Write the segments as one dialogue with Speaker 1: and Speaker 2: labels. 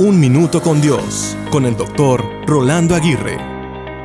Speaker 1: Un Minuto con Dios, con el doctor Rolando Aguirre.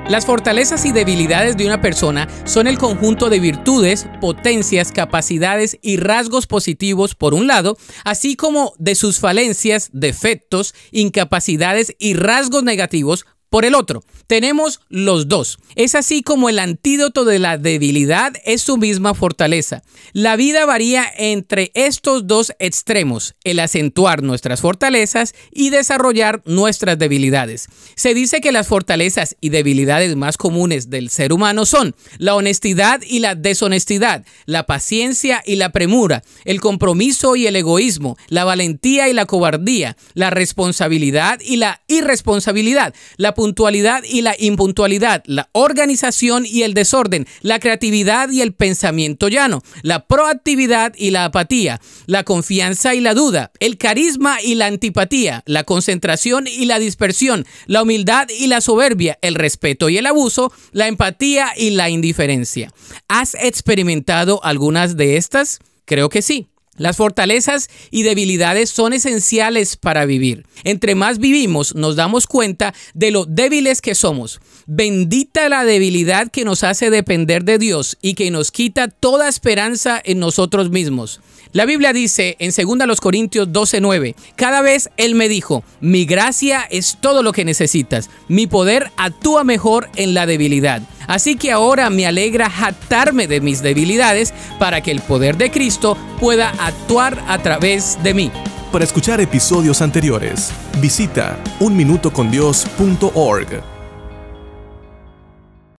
Speaker 2: Las fortalezas y debilidades de una persona son el conjunto de virtudes, potencias, capacidades y rasgos positivos por un lado, así como de sus falencias, defectos, incapacidades y rasgos negativos por el otro. Tenemos los dos. Es así como el antídoto de la debilidad es su misma fortaleza. La vida varía entre estos dos extremos, el acentuar nuestras fortalezas y desarrollar nuestras debilidades. Se dice que las fortalezas y debilidades más comunes del ser humano son la honestidad y la deshonestidad, la paciencia y la premura, el compromiso y el egoísmo, la valentía y la cobardía, la responsabilidad y la irresponsabilidad, la puntualidad y la impuntualidad, la organización y el desorden, la creatividad y el pensamiento llano, la proactividad y la apatía, la confianza y la duda, el carisma y la antipatía, la concentración y la dispersión, la humildad y la soberbia, el respeto y el abuso, la empatía y la indiferencia. ¿Has experimentado algunas de estas? Creo que sí. Las fortalezas y debilidades son esenciales para vivir. Entre más vivimos, nos damos cuenta de lo débiles que somos. Bendita la debilidad que nos hace depender de Dios y que nos quita toda esperanza en nosotros mismos. La Biblia dice en 2 Corintios 12:9, cada vez Él me dijo, mi gracia es todo lo que necesitas, mi poder actúa mejor en la debilidad. Así que ahora me alegra jactarme de mis debilidades para que el poder de Cristo pueda actuar a través de mí.
Speaker 1: Para escuchar episodios anteriores, visita unminutocondios.org.